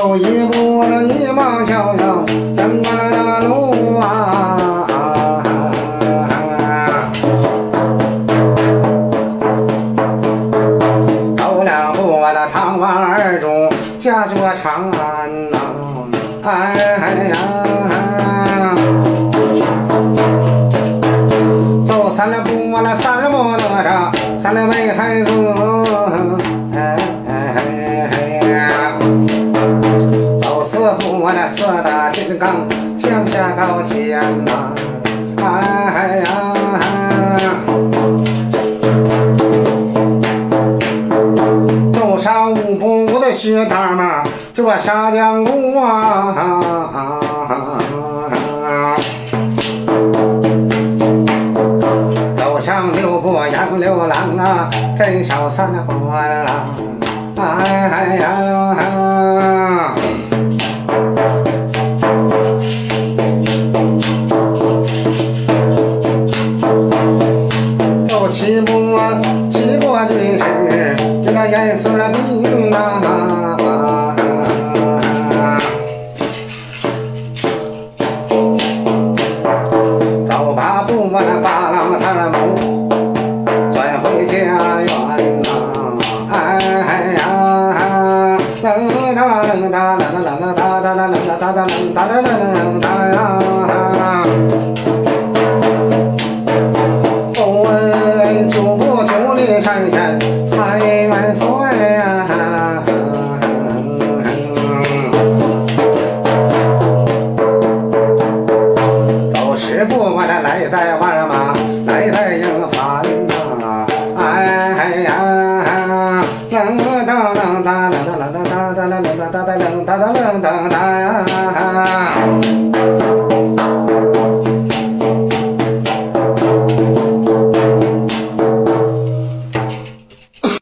走一步了一马逍遥，登过了大路啊。走两步我的唐王二主驾着长安呐，哎呀。走三两步我那三两步哪吒，三两位太子，四大金刚降下高天呐，哎呀。走上五步我的薛大妈，就把沙江路啊。走上六步杨六郎啊，镇守三环啦，哎呀。七步啊，七步军师给他严肃了命呐。走八步我那八郎他谋转回家园呐，哎呀，冷哒冷哒冷哒冷哒哒哒冷哒哒哒冷哒哒冷冷哒呀。来来在万人马，来在营盘呐，哎呀，呀冷哒冷哒冷哒冷哒哒哒冷哒哒冷哒哒冷哒哒呀。